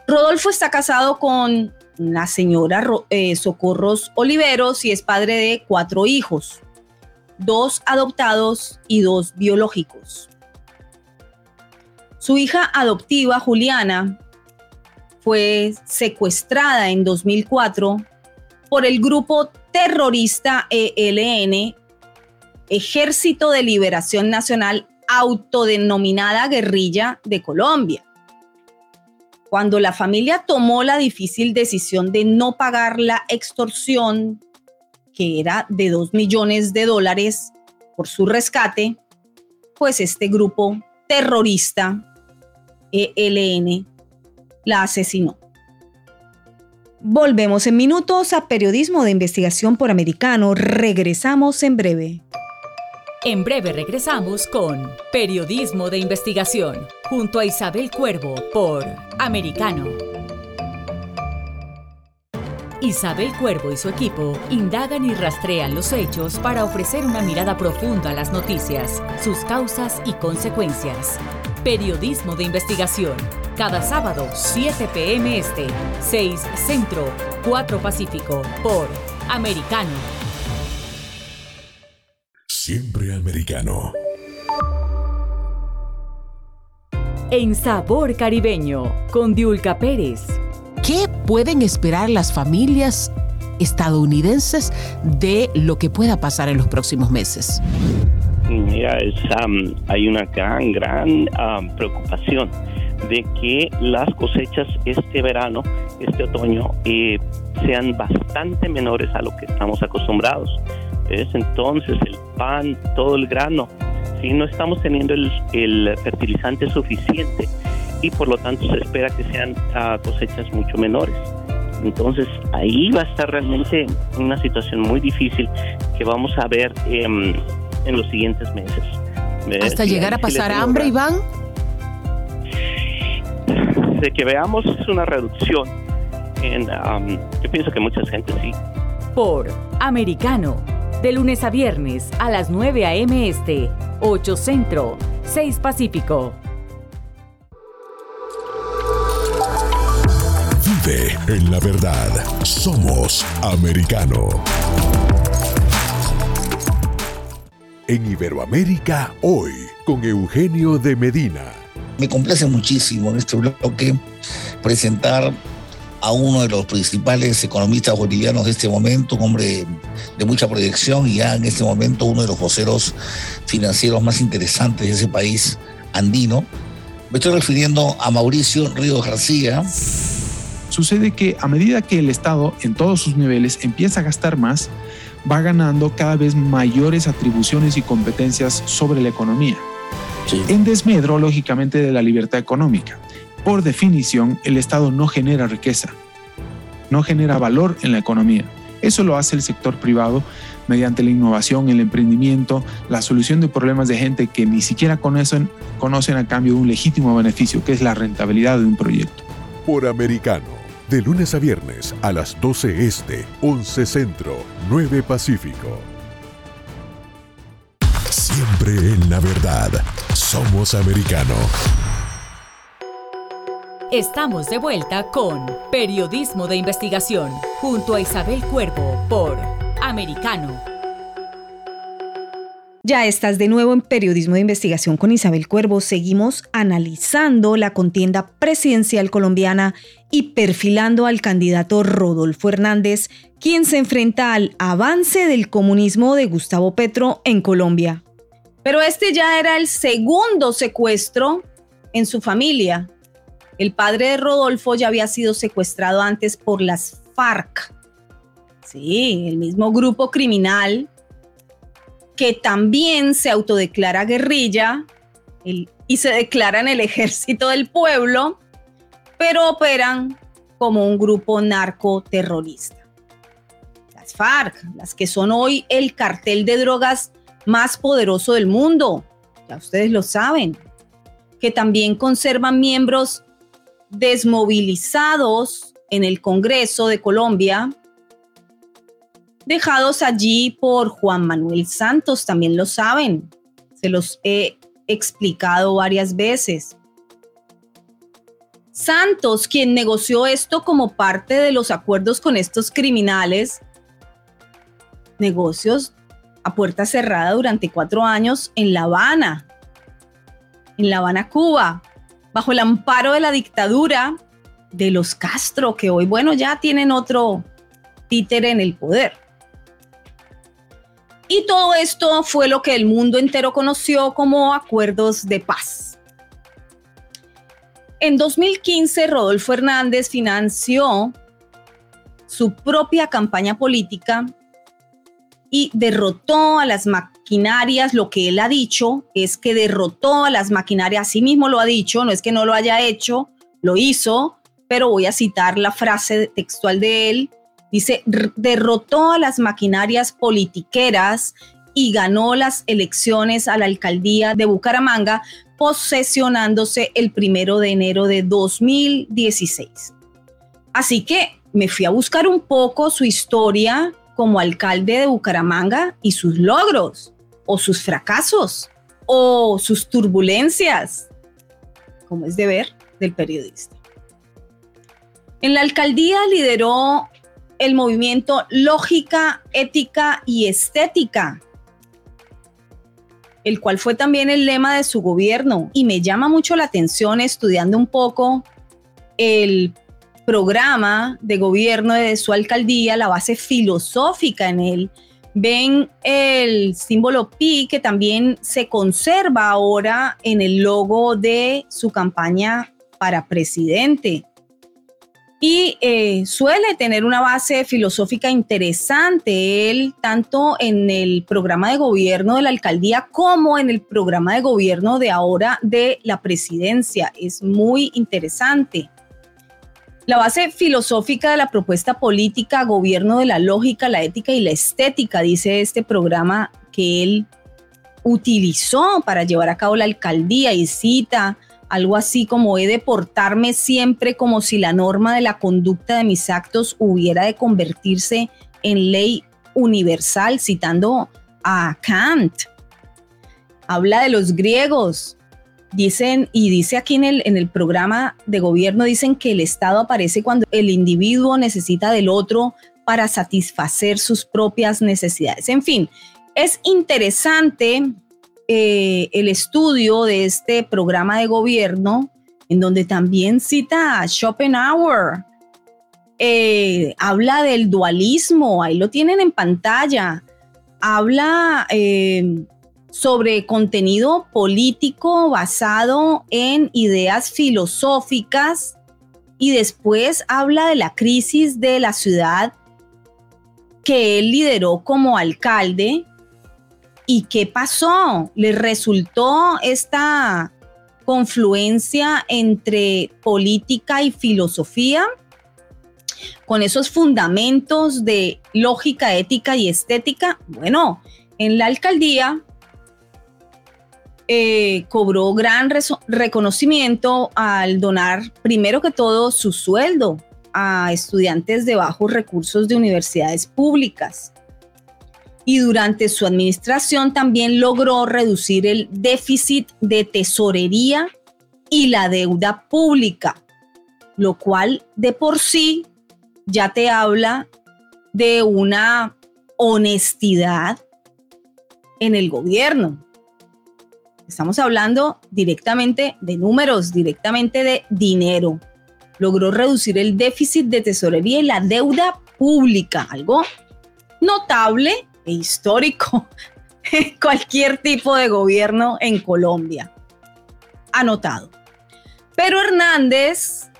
Rodolfo está casado con la señora eh, Socorros Oliveros y es padre de cuatro hijos, dos adoptados y dos biológicos. Su hija adoptiva, Juliana, fue secuestrada en 2004 por el grupo terrorista ELN, Ejército de Liberación Nacional autodenominada Guerrilla de Colombia. Cuando la familia tomó la difícil decisión de no pagar la extorsión, que era de 2 millones de dólares por su rescate, pues este grupo terrorista ELN la asesinó. Volvemos en minutos a Periodismo de Investigación por Americano. Regresamos en breve. En breve regresamos con Periodismo de Investigación, junto a Isabel Cuervo por Americano. Isabel Cuervo y su equipo indagan y rastrean los hechos para ofrecer una mirada profunda a las noticias, sus causas y consecuencias. Periodismo de Investigación cada sábado, 7 p.m. Este, 6 Centro, 4 Pacífico, por Americano. Siempre americano. En Sabor Caribeño, con Diulca Pérez. ¿Qué pueden esperar las familias estadounidenses de lo que pueda pasar en los próximos meses? Mira, hay una gran, gran preocupación de que las cosechas este verano, este otoño, eh, sean bastante menores a lo que estamos acostumbrados. ¿Ves? Entonces el pan, todo el grano, si no estamos teniendo el, el fertilizante suficiente y por lo tanto se espera que sean ah, cosechas mucho menores. Entonces ahí va a estar realmente una situación muy difícil que vamos a ver em, en los siguientes meses. Hasta llegar a pasar hambre, Iván de que veamos una reducción en, um, yo pienso que mucha gente sí. Por Americano, de lunes a viernes a las 9 a.m. Este, 8 Centro, 6 Pacífico. Vive en la verdad. Somos Americano. En Iberoamérica, hoy, con Eugenio de Medina. Me complace muchísimo en este bloque presentar a uno de los principales economistas bolivianos de este momento, un hombre de mucha proyección y ya en este momento uno de los voceros financieros más interesantes de ese país andino. Me estoy refiriendo a Mauricio Ríos García. Sucede que a medida que el Estado en todos sus niveles empieza a gastar más, va ganando cada vez mayores atribuciones y competencias sobre la economía en desmedro, lógicamente, de la libertad económica. Por definición, el Estado no genera riqueza, no genera valor en la economía. Eso lo hace el sector privado mediante la innovación, el emprendimiento, la solución de problemas de gente que ni siquiera conocen, conocen a cambio de un legítimo beneficio, que es la rentabilidad de un proyecto. Por americano, de lunes a viernes a las 12 este, 11 centro, 9 pacífico. Siempre en la verdad. Somos americano. Estamos de vuelta con Periodismo de Investigación junto a Isabel Cuervo por Americano. Ya estás de nuevo en Periodismo de Investigación con Isabel Cuervo. Seguimos analizando la contienda presidencial colombiana y perfilando al candidato Rodolfo Hernández, quien se enfrenta al avance del comunismo de Gustavo Petro en Colombia. Pero este ya era el segundo secuestro en su familia. El padre de Rodolfo ya había sido secuestrado antes por las FARC. Sí, el mismo grupo criminal que también se autodeclara guerrilla y se declara en el ejército del pueblo, pero operan como un grupo narcoterrorista. Las FARC, las que son hoy el cartel de drogas más poderoso del mundo, ya ustedes lo saben, que también conservan miembros desmovilizados en el Congreso de Colombia, dejados allí por Juan Manuel Santos, también lo saben, se los he explicado varias veces. Santos, quien negoció esto como parte de los acuerdos con estos criminales, negocios a puerta cerrada durante cuatro años en La Habana, en La Habana, Cuba, bajo el amparo de la dictadura de los Castro, que hoy, bueno, ya tienen otro títere en el poder. Y todo esto fue lo que el mundo entero conoció como acuerdos de paz. En 2015, Rodolfo Hernández financió su propia campaña política y derrotó a las maquinarias. Lo que él ha dicho es que derrotó a las maquinarias, así mismo lo ha dicho, no es que no lo haya hecho, lo hizo, pero voy a citar la frase textual de él. Dice, derrotó a las maquinarias politiqueras y ganó las elecciones a la alcaldía de Bucaramanga, posesionándose el primero de enero de 2016. Así que me fui a buscar un poco su historia como alcalde de Bucaramanga y sus logros, o sus fracasos, o sus turbulencias, como es deber del periodista. En la alcaldía lideró el movimiento Lógica, Ética y Estética, el cual fue también el lema de su gobierno. Y me llama mucho la atención estudiando un poco el programa de gobierno de su alcaldía, la base filosófica en él. Ven el símbolo pi que también se conserva ahora en el logo de su campaña para presidente. Y eh, suele tener una base filosófica interesante, él, tanto en el programa de gobierno de la alcaldía como en el programa de gobierno de ahora de la presidencia. Es muy interesante. La base filosófica de la propuesta política, gobierno de la lógica, la ética y la estética, dice este programa que él utilizó para llevar a cabo la alcaldía y cita algo así como he de portarme siempre como si la norma de la conducta de mis actos hubiera de convertirse en ley universal, citando a Kant. Habla de los griegos, Dicen, y dice aquí en el, en el programa de gobierno, dicen que el Estado aparece cuando el individuo necesita del otro para satisfacer sus propias necesidades. En fin, es interesante eh, el estudio de este programa de gobierno, en donde también cita a Schopenhauer, eh, habla del dualismo, ahí lo tienen en pantalla, habla eh, sobre contenido político basado en ideas filosóficas y después habla de la crisis de la ciudad que él lideró como alcalde y qué pasó. Le resultó esta confluencia entre política y filosofía con esos fundamentos de lógica, ética y estética. Bueno, en la alcaldía eh, cobró gran reconocimiento al donar, primero que todo, su sueldo a estudiantes de bajos recursos de universidades públicas. Y durante su administración también logró reducir el déficit de tesorería y la deuda pública, lo cual de por sí ya te habla de una honestidad en el gobierno. Estamos hablando directamente de números, directamente de dinero. logró reducir el déficit de tesorería y la deuda pública, algo notable e histórico en cualquier tipo de gobierno en Colombia. Anotado. Pero Hernández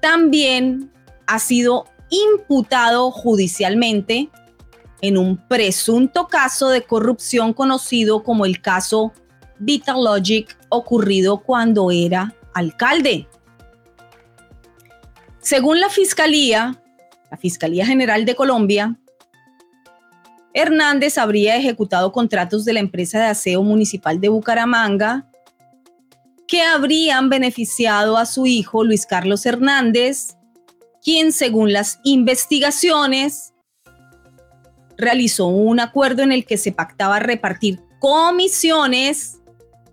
también ha sido imputado judicialmente en un presunto caso de corrupción conocido como el caso Vitalogic ocurrido cuando era alcalde. Según la Fiscalía, la Fiscalía General de Colombia, Hernández habría ejecutado contratos de la empresa de aseo municipal de Bucaramanga que habrían beneficiado a su hijo Luis Carlos Hernández, quien según las investigaciones realizó un acuerdo en el que se pactaba repartir comisiones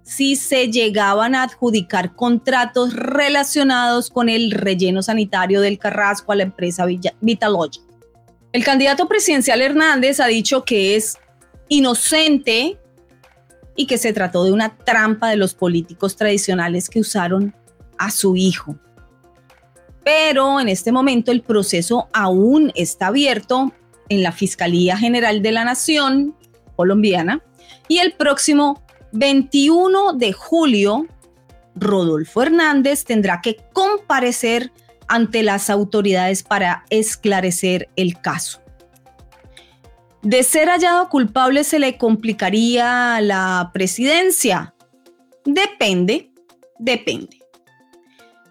si se llegaban a adjudicar contratos relacionados con el relleno sanitario del Carrasco a la empresa Vitalogic. El candidato presidencial Hernández ha dicho que es inocente y que se trató de una trampa de los políticos tradicionales que usaron a su hijo. Pero en este momento el proceso aún está abierto en la Fiscalía General de la Nación colombiana y el próximo 21 de julio Rodolfo Hernández tendrá que comparecer ante las autoridades para esclarecer el caso. De ser hallado culpable se le complicaría la presidencia. Depende, depende.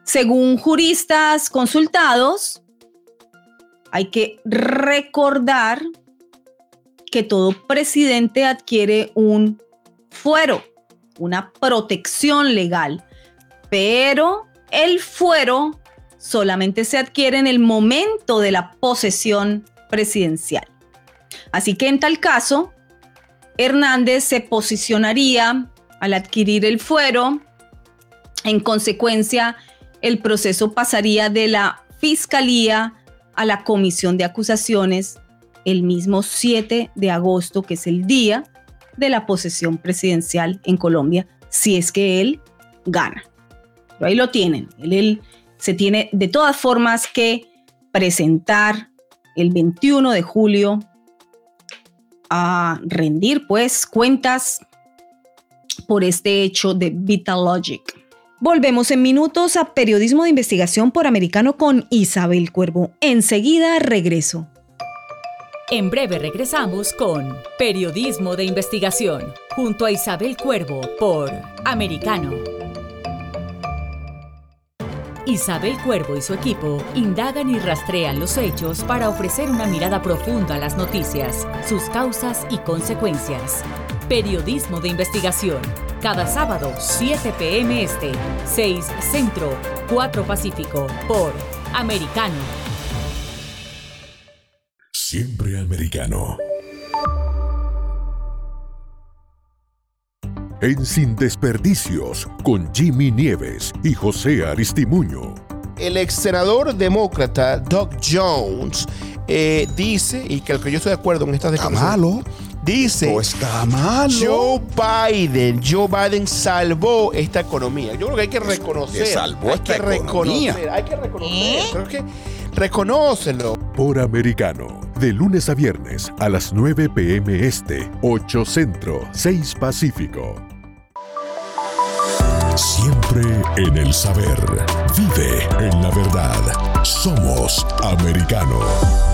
Según juristas consultados, hay que recordar que todo presidente adquiere un fuero, una protección legal, pero el fuero solamente se adquiere en el momento de la posesión presidencial. Así que en tal caso, Hernández se posicionaría al adquirir el fuero. En consecuencia, el proceso pasaría de la Fiscalía a la Comisión de Acusaciones el mismo 7 de agosto, que es el día de la posesión presidencial en Colombia, si es que él gana. Ahí lo tienen. él se tiene de todas formas que presentar el 21 de julio a rendir pues cuentas por este hecho de Vitalogic. Volvemos en minutos a Periodismo de Investigación por Americano con Isabel Cuervo. Enseguida regreso. En breve regresamos con Periodismo de Investigación junto a Isabel Cuervo por Americano. Isabel Cuervo y su equipo indagan y rastrean los hechos para ofrecer una mirada profunda a las noticias, sus causas y consecuencias. Periodismo de investigación. Cada sábado, 7 p.m. Este, 6 Centro, 4 Pacífico, por Americano. Siempre americano. en Sin Desperdicios con Jimmy Nieves y José Aristimuño. El ex senador demócrata Doug Jones eh, dice, y que, que yo estoy de acuerdo en estas declaraciones. Dice, no está malo. Joe Biden, Joe Biden salvó esta economía. Yo creo que hay que reconocer. salvó hay esta que economía. reconocer, hay que reconocer. ¿Eh? Creo que reconócelo. Por americano, de lunes a viernes a las 9 pm este, 8 centro, 6 pacífico. Siempre en el saber. Vive en la verdad. Somos americano.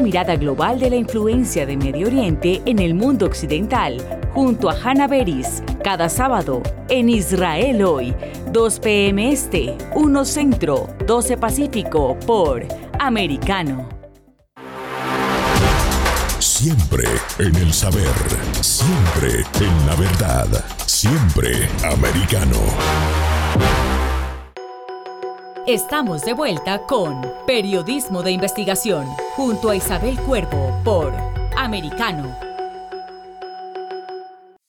Mirada global de la influencia de Medio Oriente en el mundo occidental, junto a Hannah Beris, cada sábado en Israel hoy, 2 p.m. Este, 1 Centro, 12 Pacífico, por Americano. Siempre en el saber, siempre en la verdad, siempre americano. Estamos de vuelta con Periodismo de Investigación, junto a Isabel Cuervo, por Americano.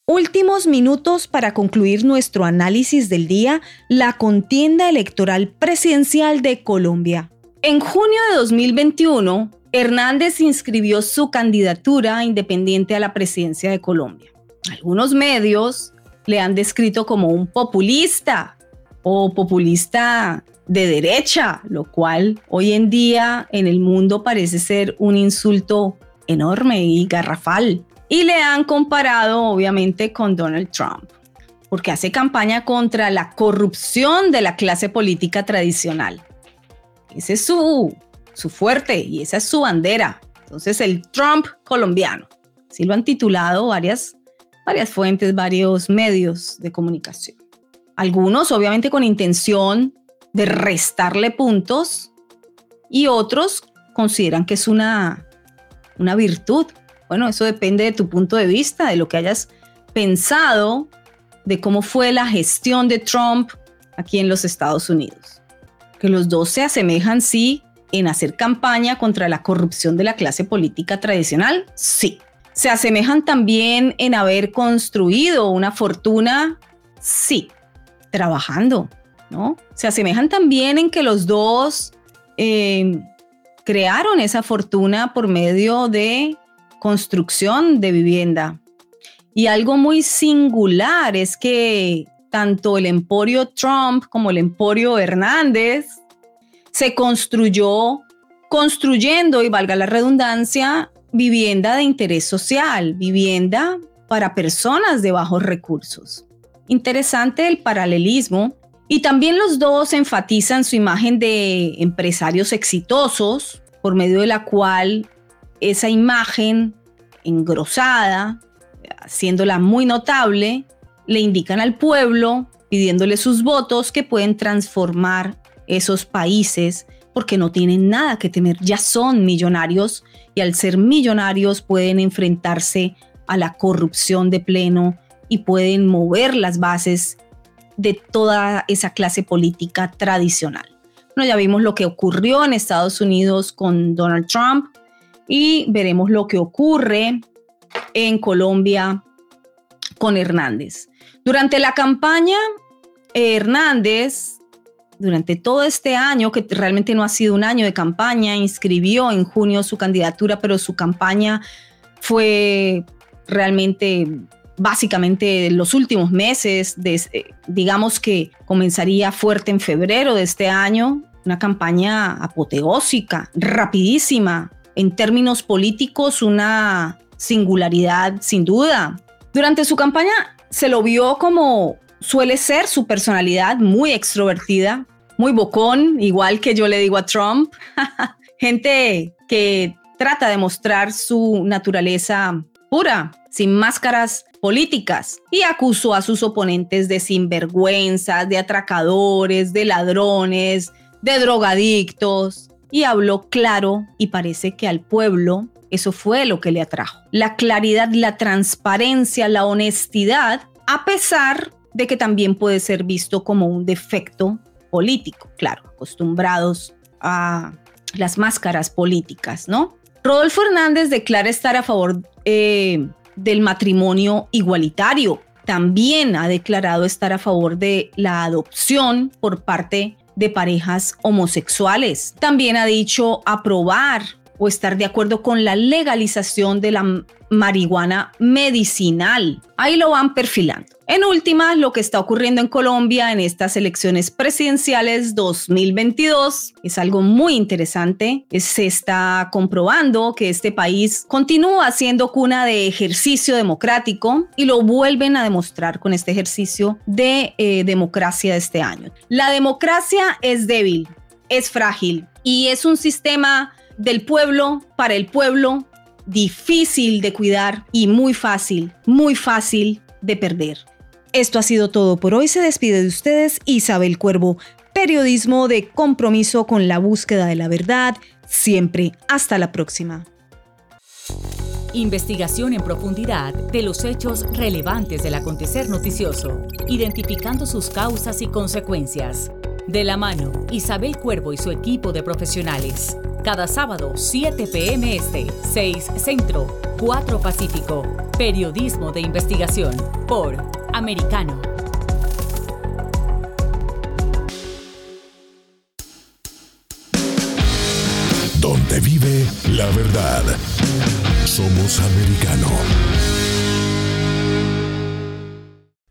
Últimos minutos para concluir nuestro análisis del día, la contienda electoral presidencial de Colombia. En junio de 2021, Hernández inscribió su candidatura independiente a la presidencia de Colombia. Algunos medios le han descrito como un populista o populista de derecha, lo cual hoy en día en el mundo parece ser un insulto enorme y garrafal. Y le han comparado obviamente con Donald Trump, porque hace campaña contra la corrupción de la clase política tradicional. Ese es su su fuerte y esa es su bandera. Entonces el Trump colombiano. Así lo han titulado varias, varias fuentes, varios medios de comunicación. Algunos obviamente con intención de restarle puntos y otros consideran que es una, una virtud. Bueno, eso depende de tu punto de vista, de lo que hayas pensado, de cómo fue la gestión de Trump aquí en los Estados Unidos. Que los dos se asemejan, sí, en hacer campaña contra la corrupción de la clase política tradicional? Sí. ¿Se asemejan también en haber construido una fortuna? Sí. Trabajando, Se asemejan también en que los dos eh, crearon esa fortuna por medio de construcción de vivienda. Y algo muy singular es que tanto el emporio Trump como el emporio Hernández se construyó construyendo, y valga la redundancia, vivienda de interés social, vivienda para personas de bajos recursos. Interesante el paralelismo y también los dos enfatizan su imagen de empresarios exitosos, por medio de la cual esa imagen engrosada, haciéndola muy notable, le indican al pueblo, pidiéndole sus votos que pueden transformar esos países porque no tienen nada que temer, ya son millonarios y al ser millonarios pueden enfrentarse a la corrupción de pleno y pueden mover las bases de toda esa clase política tradicional. Bueno, ya vimos lo que ocurrió en Estados Unidos con Donald Trump y veremos lo que ocurre en Colombia con Hernández. Durante la campaña, Hernández durante todo este año, que realmente no ha sido un año de campaña, inscribió en junio su candidatura, pero su campaña fue realmente básicamente los últimos meses, digamos que comenzaría fuerte en febrero de este año, una campaña apoteósica, rapidísima, en términos políticos una singularidad sin duda. Durante su campaña se lo vio como suele ser su personalidad muy extrovertida, muy bocón, igual que yo le digo a Trump. Gente que trata de mostrar su naturaleza pura, sin máscaras políticas, y acusó a sus oponentes de sinvergüenzas, de atracadores, de ladrones, de drogadictos, y habló claro y parece que al pueblo eso fue lo que le atrajo. La claridad, la transparencia, la honestidad, a pesar de que también puede ser visto como un defecto político, claro, acostumbrados a las máscaras políticas, ¿no? Rodolfo Hernández declara estar a favor eh, del matrimonio igualitario. También ha declarado estar a favor de la adopción por parte de parejas homosexuales. También ha dicho aprobar o estar de acuerdo con la legalización de la marihuana medicinal. Ahí lo van perfilando. En última, lo que está ocurriendo en Colombia en estas elecciones presidenciales 2022 es algo muy interesante. Se está comprobando que este país continúa siendo cuna de ejercicio democrático y lo vuelven a demostrar con este ejercicio de eh, democracia de este año. La democracia es débil, es frágil y es un sistema del pueblo para el pueblo difícil de cuidar y muy fácil, muy fácil de perder. Esto ha sido todo por hoy. Se despide de ustedes Isabel Cuervo, periodismo de compromiso con la búsqueda de la verdad. Siempre. Hasta la próxima. Investigación en profundidad de los hechos relevantes del acontecer noticioso, identificando sus causas y consecuencias. De la mano, Isabel Cuervo y su equipo de profesionales. Cada sábado, 7 p.m. Este, 6 Centro, 4 Pacífico. Periodismo de investigación por Americano. Donde vive la verdad. Somos americano.